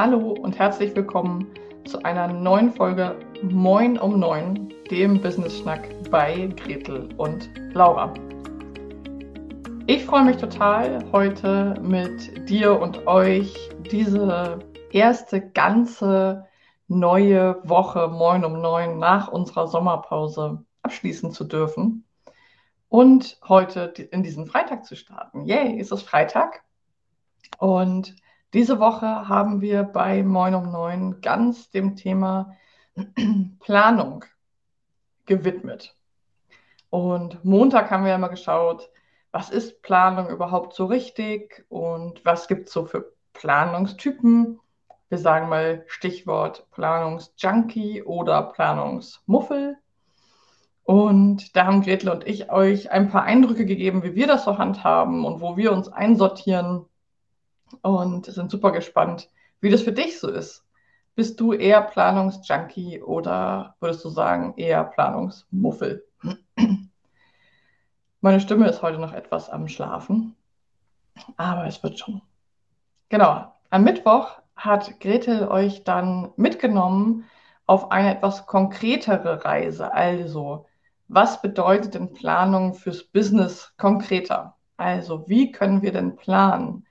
Hallo und herzlich willkommen zu einer neuen Folge Moin um Neun, dem Business Schnack bei Gretel und Laura. Ich freue mich total, heute mit dir und euch diese erste ganze neue Woche Moin um Neun nach unserer Sommerpause abschließen zu dürfen und heute in diesen Freitag zu starten. Yay, ist es Freitag? Und diese Woche haben wir bei Moin um Neun ganz dem Thema Planung gewidmet. Und Montag haben wir ja mal geschaut, was ist Planung überhaupt so richtig und was gibt es so für Planungstypen. Wir sagen mal Stichwort Planungsjunkie oder Planungsmuffel. Und da haben Gretel und ich euch ein paar Eindrücke gegeben, wie wir das so handhaben und wo wir uns einsortieren und sind super gespannt, wie das für dich so ist. Bist du eher Planungsjunkie oder würdest du sagen eher Planungsmuffel? Meine Stimme ist heute noch etwas am Schlafen, aber es wird schon. Genau, am Mittwoch hat Gretel euch dann mitgenommen auf eine etwas konkretere Reise. Also, was bedeutet denn Planung fürs Business konkreter? Also, wie können wir denn planen?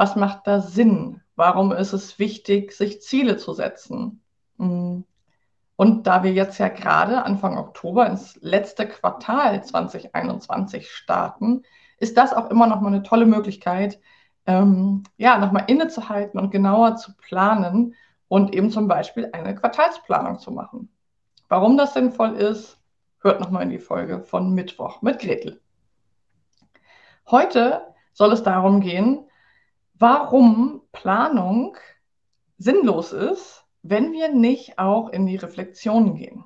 Was macht da Sinn? Warum ist es wichtig, sich Ziele zu setzen? Mm. Und da wir jetzt ja gerade Anfang Oktober ins letzte Quartal 2021 starten, ist das auch immer noch mal eine tolle Möglichkeit, ähm, ja, nochmal innezuhalten und genauer zu planen und eben zum Beispiel eine Quartalsplanung zu machen. Warum das sinnvoll ist, hört nochmal in die Folge von Mittwoch mit Gretel. Heute soll es darum gehen, warum Planung sinnlos ist, wenn wir nicht auch in die Reflexion gehen.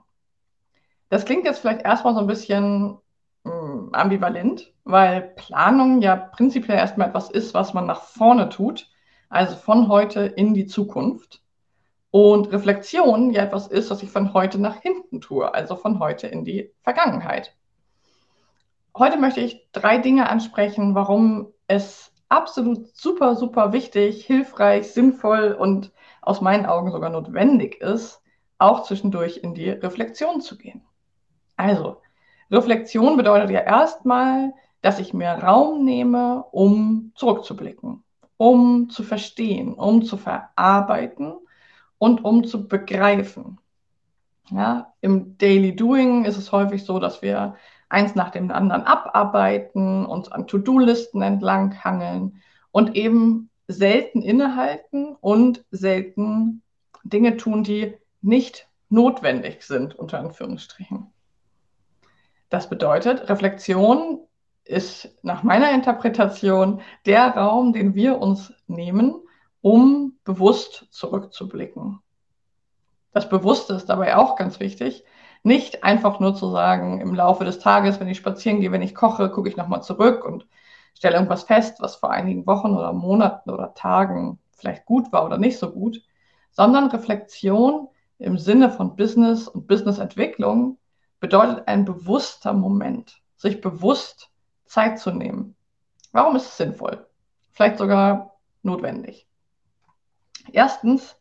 Das klingt jetzt vielleicht erstmal so ein bisschen mh, hm, ambivalent, weil Planung ja prinzipiell erstmal etwas ist, was man nach vorne tut, also von heute in die Zukunft. Und Reflexion ja etwas ist, was ich von heute nach hinten tue, also von heute in die Vergangenheit. Heute möchte ich drei Dinge ansprechen, warum es absolut super, super wichtig, hilfreich, sinnvoll und aus meinen Augen sogar notwendig ist, auch zwischendurch in die Reflexion zu gehen. Also, Reflexion bedeutet ja erstmal, dass ich mir Raum nehme, um zurückzublicken, um zu verstehen, um zu verarbeiten und um zu begreifen. Ja, Im Daily Doing ist es häufig so, dass wir eins nach dem anderen abarbeiten, uns an To-Do-Listen entlanghangeln und eben selten innehalten und selten Dinge tun, die nicht notwendig sind, unter Anführungsstrichen. Das bedeutet, Reflexion ist nach meiner Interpretation der Raum, den wir uns nehmen, um bewusst zurückzublicken. Das Bewusste ist dabei auch ganz wichtig, nicht einfach nur zu sagen, im Laufe des Tages, wenn ich spazieren gehe, wenn ich koche, gucke ich nochmal zurück und stelle irgendwas fest, was vor einigen Wochen oder Monaten oder Tagen vielleicht gut war oder nicht so gut, sondern Reflexion im Sinne von Business und Businessentwicklung bedeutet ein bewusster Moment, sich bewusst Zeit zu nehmen. Warum ist es sinnvoll? Vielleicht sogar notwendig. Erstens,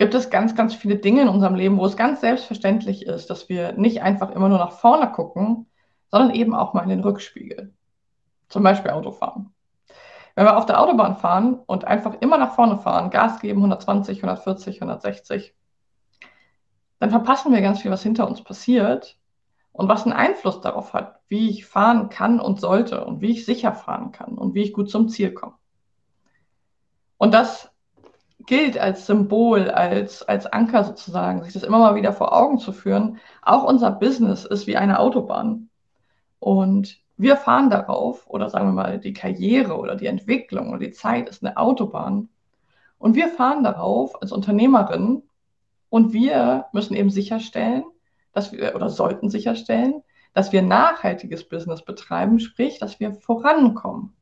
gibt es ganz, ganz viele Dinge in unserem Leben, wo es ganz selbstverständlich ist, dass wir nicht einfach immer nur nach vorne gucken, sondern eben auch mal in den Rückspiegel. Zum Beispiel Autofahren. Wenn wir auf der Autobahn fahren und einfach immer nach vorne fahren, Gas geben, 120, 140, 160, dann verpassen wir ganz viel, was hinter uns passiert und was einen Einfluss darauf hat, wie ich fahren kann und sollte und wie ich sicher fahren kann und wie ich gut zum Ziel komme. Und das gilt als Symbol, als, als Anker sozusagen, sich das immer mal wieder vor Augen zu führen. Auch unser Business ist wie eine Autobahn. Und wir fahren darauf, oder sagen wir mal, die Karriere oder die Entwicklung oder die Zeit ist eine Autobahn. Und wir fahren darauf als Unternehmerin und wir müssen eben sicherstellen, dass wir oder sollten sicherstellen, dass wir nachhaltiges Business betreiben, sprich, dass wir vorankommen,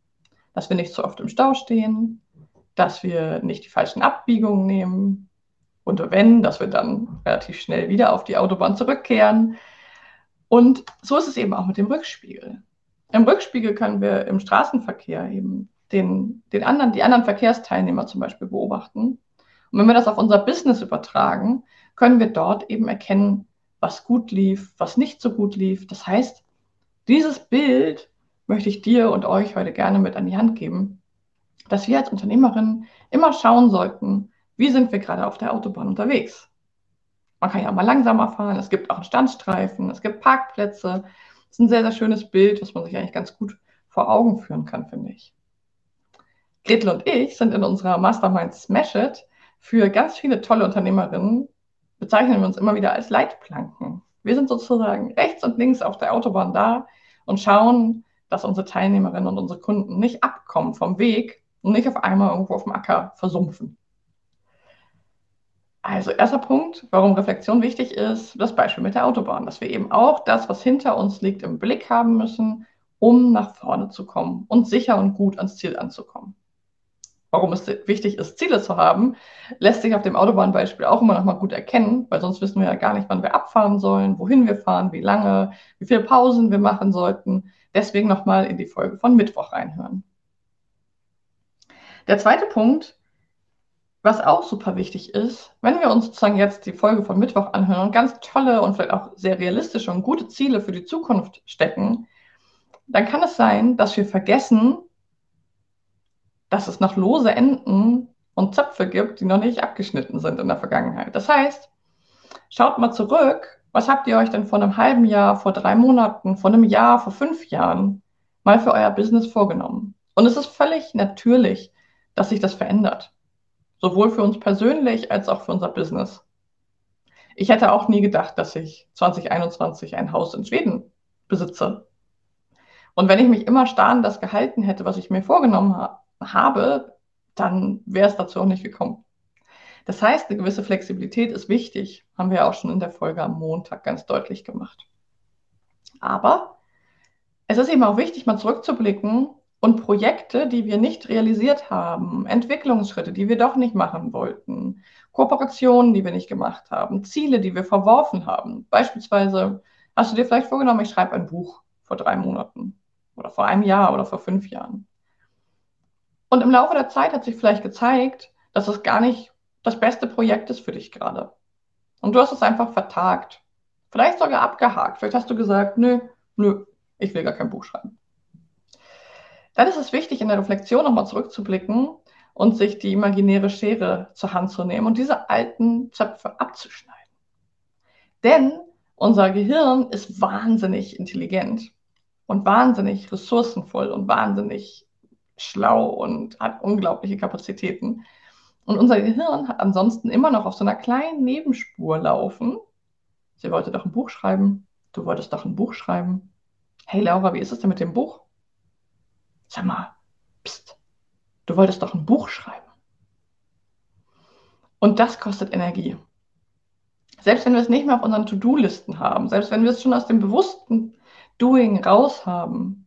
dass wir nicht zu oft im Stau stehen, dass wir nicht die falschen Abbiegungen nehmen und wenn, dass wir dann relativ schnell wieder auf die Autobahn zurückkehren. Und so ist es eben auch mit dem Rückspiegel. Im Rückspiegel können wir im Straßenverkehr eben den, den anderen, die anderen Verkehrsteilnehmer zum Beispiel beobachten Und wenn wir das auf unser Business übertragen, können wir dort eben erkennen, was gut lief, was nicht so gut lief. Das heißt, dieses Bild möchte ich dir und euch heute gerne mit an die Hand geben, dass wir als Unternehmerin immer schauen sollten, wie sind wir gerade auf der Autobahn unterwegs. Man kann ja auch mal langsamer fahren, es gibt auch einen Standstreifen, es gibt Parkplätze. Das ist ein sehr, sehr schönes Bild, was man sich eigentlich ganz gut vor Augen führen kann, finde ich. Gretel und ich sind in unserer Mastermind Smash It für ganz viele tolle Unternehmerinnen, bezeichnen wir uns immer wieder als Leitplanken. Wir sind sozusagen rechts und links auf der Autobahn da und schauen, dass unsere Teilnehmerinnen und unsere Kunden nicht abkommen vom Weg und nicht auf einmal irgendwo auf dem Acker versumpfen. Also erster Punkt, warum Reflexion wichtig ist, das Beispiel mit der Autobahn, dass wir eben auch das, was hinter uns liegt, im Blick haben müssen, um nach vorne zu kommen und sicher und gut ans Ziel anzukommen. Warum es wichtig ist, Ziele zu haben, lässt sich auf dem Autobahnbeispiel auch immer noch mal gut erkennen, weil sonst wissen wir ja gar nicht, wann wir abfahren sollen, wohin wir fahren, wie lange, wie viele Pausen wir machen sollten. Deswegen noch mal in die Folge von Mittwoch reinhören. Der zweite Punkt, was auch super wichtig ist, wenn wir uns sozusagen jetzt die Folge von Mittwoch anhören und ganz tolle und vielleicht auch sehr realistische und gute Ziele für die Zukunft stecken, dann kann es sein, dass wir vergessen, dass es noch lose Enden und Zöpfe gibt, die noch nicht abgeschnitten sind in der Vergangenheit. Das heißt, schaut mal zurück, was habt ihr euch denn vor einem halben Jahr, vor drei Monaten, vor einem Jahr, vor fünf Jahren mal für euer Business vorgenommen? Und es ist völlig natürlich, dass sich das verändert. Sowohl für uns persönlich als auch für unser Business. Ich hätte auch nie gedacht, dass ich 2021 ein Haus in Schweden besitze. Und wenn ich mich immer starr an das gehalten hätte, was ich mir vorgenommen ha habe, dann wäre es dazu auch nicht gekommen. Das heißt, eine gewisse Flexibilität ist wichtig, haben wir auch schon in der Folge am Montag ganz deutlich gemacht. Aber es ist eben auch wichtig, mal zurückzublicken und Projekte, die wir nicht realisiert haben, Entwicklungsschritte, die wir doch nicht machen wollten, Kooperationen, die wir nicht gemacht haben, Ziele, die wir verworfen haben. Beispielsweise hast du dir vielleicht vorgenommen, ich schreibe ein Buch vor drei Monaten oder vor einem Jahr oder vor fünf Jahren. Und im Laufe der Zeit hat sich vielleicht gezeigt, dass es gar nicht das beste Projekt ist für dich gerade. Und du hast es einfach vertagt. Vielleicht sogar abgehakt. Vielleicht hast du gesagt, nö, nö, ich will gar kein Buch schreiben. Dann ist es wichtig, in der Reflexion nochmal zurückzublicken und sich die imaginäre Schere zur Hand zu nehmen und diese alten Zöpfe abzuschneiden. Denn unser Gehirn ist wahnsinnig intelligent und wahnsinnig ressourcenvoll und wahnsinnig schlau und hat unglaubliche Kapazitäten. Und unser Gehirn hat ansonsten immer noch auf so einer kleinen Nebenspur laufen. Sie wollte doch ein Buch schreiben. Du wolltest doch ein Buch schreiben. Hey Laura, wie ist es denn mit dem Buch? Sag mal, pst, du wolltest doch ein Buch schreiben. Und das kostet Energie. Selbst wenn wir es nicht mehr auf unseren To-Do-Listen haben, selbst wenn wir es schon aus dem bewussten Doing raus haben,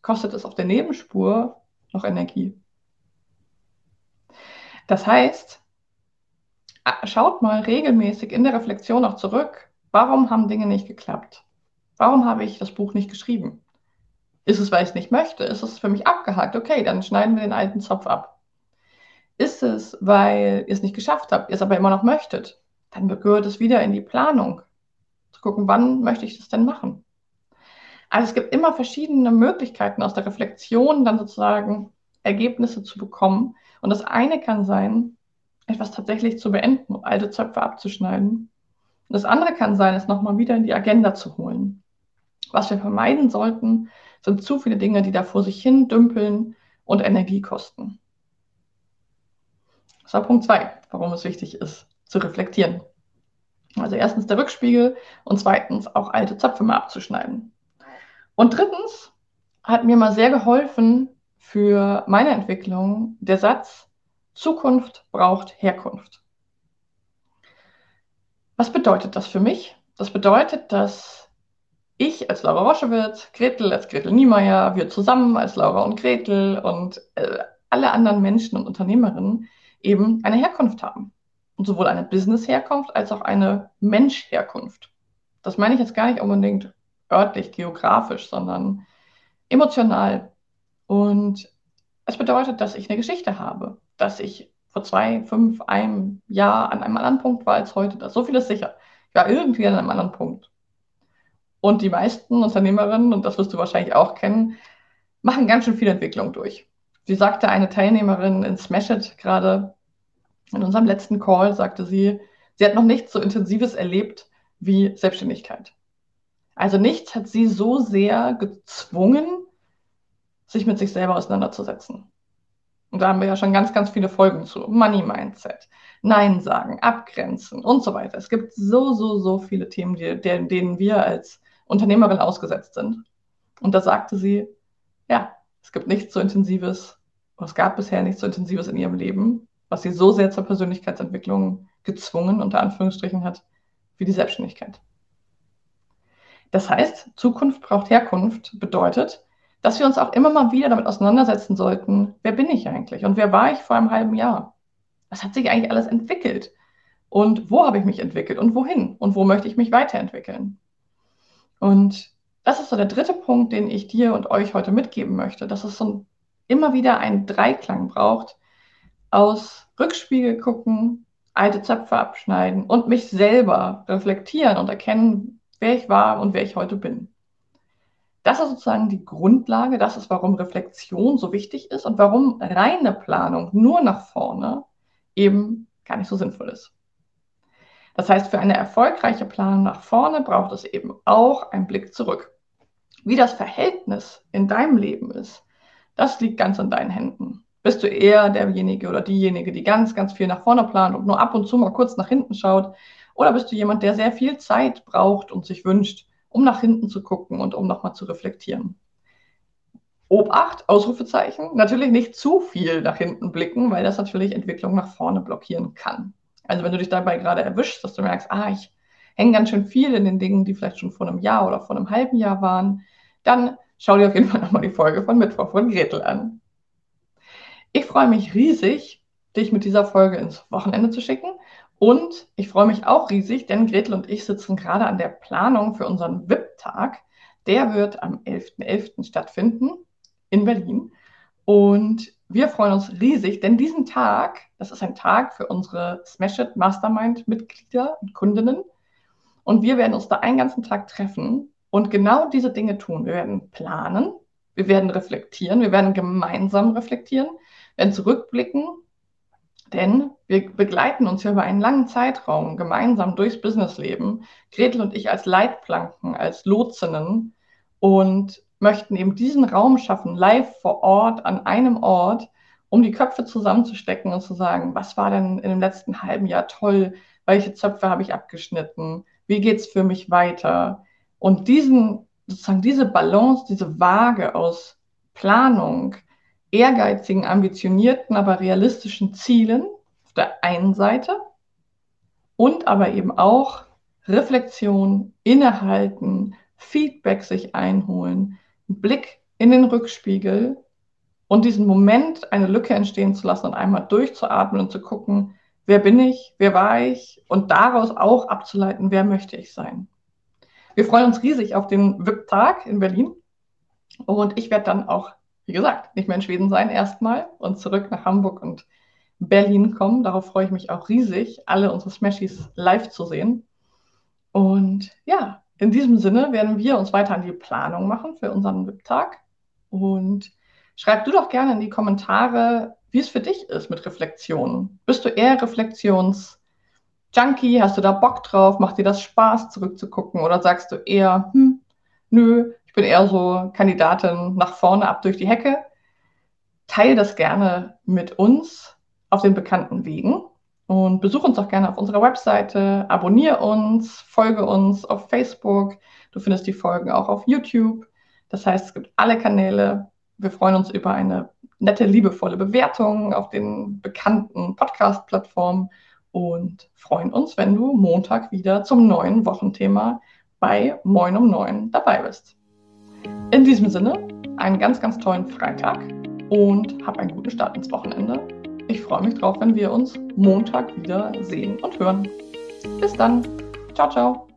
kostet es auf der Nebenspur noch Energie. Das heißt, schaut mal regelmäßig in der Reflexion auch zurück, warum haben Dinge nicht geklappt? Warum habe ich das Buch nicht geschrieben? Ist es, weil ich es nicht möchte? Ist es für mich abgehakt? Okay, dann schneiden wir den alten Zopf ab. Ist es, weil ihr es nicht geschafft habt, ihr es aber immer noch möchtet? Dann gehört es wieder in die Planung. Zu gucken, wann möchte ich das denn machen? Also es gibt immer verschiedene Möglichkeiten aus der Reflexion dann sozusagen Ergebnisse zu bekommen. Und das eine kann sein, etwas tatsächlich zu beenden, alte Zöpfe abzuschneiden. Und das andere kann sein, es nochmal wieder in die Agenda zu holen. Was wir vermeiden sollten, sind zu viele Dinge, die da vor sich hin dümpeln und Energie kosten. Das war Punkt zwei, warum es wichtig ist, zu reflektieren. Also erstens der Rückspiegel und zweitens auch alte Zöpfe mal abzuschneiden. Und drittens hat mir mal sehr geholfen für meine Entwicklung der Satz, Zukunft braucht Herkunft. Was bedeutet das für mich? Das bedeutet, dass ich als Laura Roschewitz, Gretel als Gretel Niemeyer, wir zusammen als Laura und Gretel und äh, alle anderen Menschen und Unternehmerinnen eben eine Herkunft haben. Und sowohl eine Business-Herkunft als auch eine Mensch-Herkunft. Das meine ich jetzt gar nicht unbedingt örtlich, geografisch, sondern emotional. Und es bedeutet, dass ich eine Geschichte habe, dass ich vor zwei, fünf, einem Jahr an einem anderen Punkt war als heute. Das so viel ist sicher. Ich war irgendwie an einem anderen Punkt. Und die meisten Unternehmerinnen, und das wirst du wahrscheinlich auch kennen, machen ganz schön viel Entwicklung durch. Sie sagte eine Teilnehmerin in Smash It gerade in unserem letzten Call, sagte sie, sie hat noch nichts so Intensives erlebt wie Selbstständigkeit. Also nichts hat sie so sehr gezwungen, sich mit sich selber auseinanderzusetzen. Und da haben wir ja schon ganz, ganz viele Folgen zu. Money Mindset, Nein sagen, abgrenzen und so weiter. Es gibt so, so, so viele Themen, die, denen wir als Unternehmerin ausgesetzt sind. Und da sagte sie, ja, es gibt nichts so Intensives, oder es gab bisher nichts so Intensives in ihrem Leben, was sie so sehr zur Persönlichkeitsentwicklung gezwungen, unter Anführungsstrichen hat, wie die Selbstständigkeit. Das heißt, Zukunft braucht Herkunft bedeutet, dass wir uns auch immer mal wieder damit auseinandersetzen sollten, wer bin ich eigentlich und wer war ich vor einem halben Jahr? Was hat sich eigentlich alles entwickelt? Und wo habe ich mich entwickelt und wohin? Und wo möchte ich mich weiterentwickeln? Und das ist so der dritte Punkt, den ich dir und euch heute mitgeben möchte, dass es so immer wieder einen Dreiklang braucht aus Rückspiegel gucken, alte Zöpfe abschneiden und mich selber reflektieren und erkennen, wer ich war und wer ich heute bin. Das ist sozusagen die Grundlage, das ist, warum Reflexion so wichtig ist und warum reine Planung nur nach vorne eben gar nicht so sinnvoll ist. Das heißt, für eine erfolgreiche Planung nach vorne braucht es eben auch einen Blick zurück. Wie das Verhältnis in deinem Leben ist, das liegt ganz in deinen Händen. Bist du eher derjenige oder diejenige, die ganz, ganz viel nach vorne plant und nur ab und zu mal kurz nach hinten schaut? Oder bist du jemand, der sehr viel Zeit braucht und sich wünscht, um nach hinten zu gucken und um nochmal zu reflektieren? Obacht, Ausrufezeichen, natürlich nicht zu viel nach hinten blicken, weil das natürlich Entwicklung nach vorne blockieren kann. Also wenn du dich dabei gerade erwischst, dass du merkst, ah, ich hänge ganz schön viel in den Dingen, die vielleicht schon vor einem Jahr oder vor einem halben Jahr waren, dann schau dir auf jeden Fall nochmal die Folge von Mittwoch von Gretel an. Ich freue mich riesig, dich mit dieser Folge ins Wochenende zu schicken. Und ich freue mich auch riesig, denn Gretel und ich sitzen gerade an der Planung für unseren VIP-Tag. Der wird am 11.11. .11. stattfinden in Berlin. Und wir freuen uns riesig, denn diesen Tag, das ist ein Tag für unsere Smash It Mastermind-Mitglieder und Kundinnen. Und wir werden uns da einen ganzen Tag treffen und genau diese Dinge tun. Wir werden planen, wir werden reflektieren, wir werden gemeinsam reflektieren, werden zurückblicken, denn wir begleiten uns ja über einen langen Zeitraum gemeinsam durchs Businessleben. Gretel und ich als Leitplanken, als Lotsinnen und möchten eben diesen Raum schaffen, live vor Ort, an einem Ort, um die Köpfe zusammenzustecken und zu sagen, was war denn in dem letzten halben Jahr toll, welche Zöpfe habe ich abgeschnitten, wie geht es für mich weiter, und diesen, sozusagen diese Balance, diese Waage aus Planung, ehrgeizigen, ambitionierten, aber realistischen Zielen auf der einen Seite und aber eben auch Reflexion, innehalten, Feedback sich einholen, Blick in den Rückspiegel und diesen Moment eine Lücke entstehen zu lassen und einmal durchzuatmen und zu gucken, wer bin ich, wer war ich und daraus auch abzuleiten, wer möchte ich sein. Wir freuen uns riesig auf den VIP-Tag in Berlin. Und ich werde dann auch, wie gesagt, nicht mehr in Schweden sein erstmal und zurück nach Hamburg und Berlin kommen. Darauf freue ich mich auch riesig, alle unsere Smashies live zu sehen. Und ja, in diesem Sinne werden wir uns weiter an die Planung machen für unseren VIP-Tag. Und schreib du doch gerne in die Kommentare, wie es für dich ist mit Reflexionen. Bist du eher Reflexions- Junkie? Hast du da Bock drauf? Macht dir das Spaß, zurückzugucken? Oder sagst du eher, hm, nö, ich bin eher so Kandidatin nach vorne ab durch die Hecke? Teil das gerne mit uns auf den bekannten Wegen und besuch uns auch gerne auf unserer Webseite, abonniere uns, folge uns auf Facebook. Du findest die Folgen auch auf YouTube. Das heißt, es gibt alle Kanäle. Wir freuen uns über eine nette, liebevolle Bewertung auf den bekannten Podcast-Plattformen und freuen uns, wenn du Montag wieder zum neuen Wochenthema bei Moin um 9 dabei bist. In diesem Sinne, einen ganz, ganz tollen Freitag und hab einen guten Start ins Wochenende. Ich freue mich drauf, wenn wir uns Montag wieder sehen und hören. Bis dann. Ciao, ciao.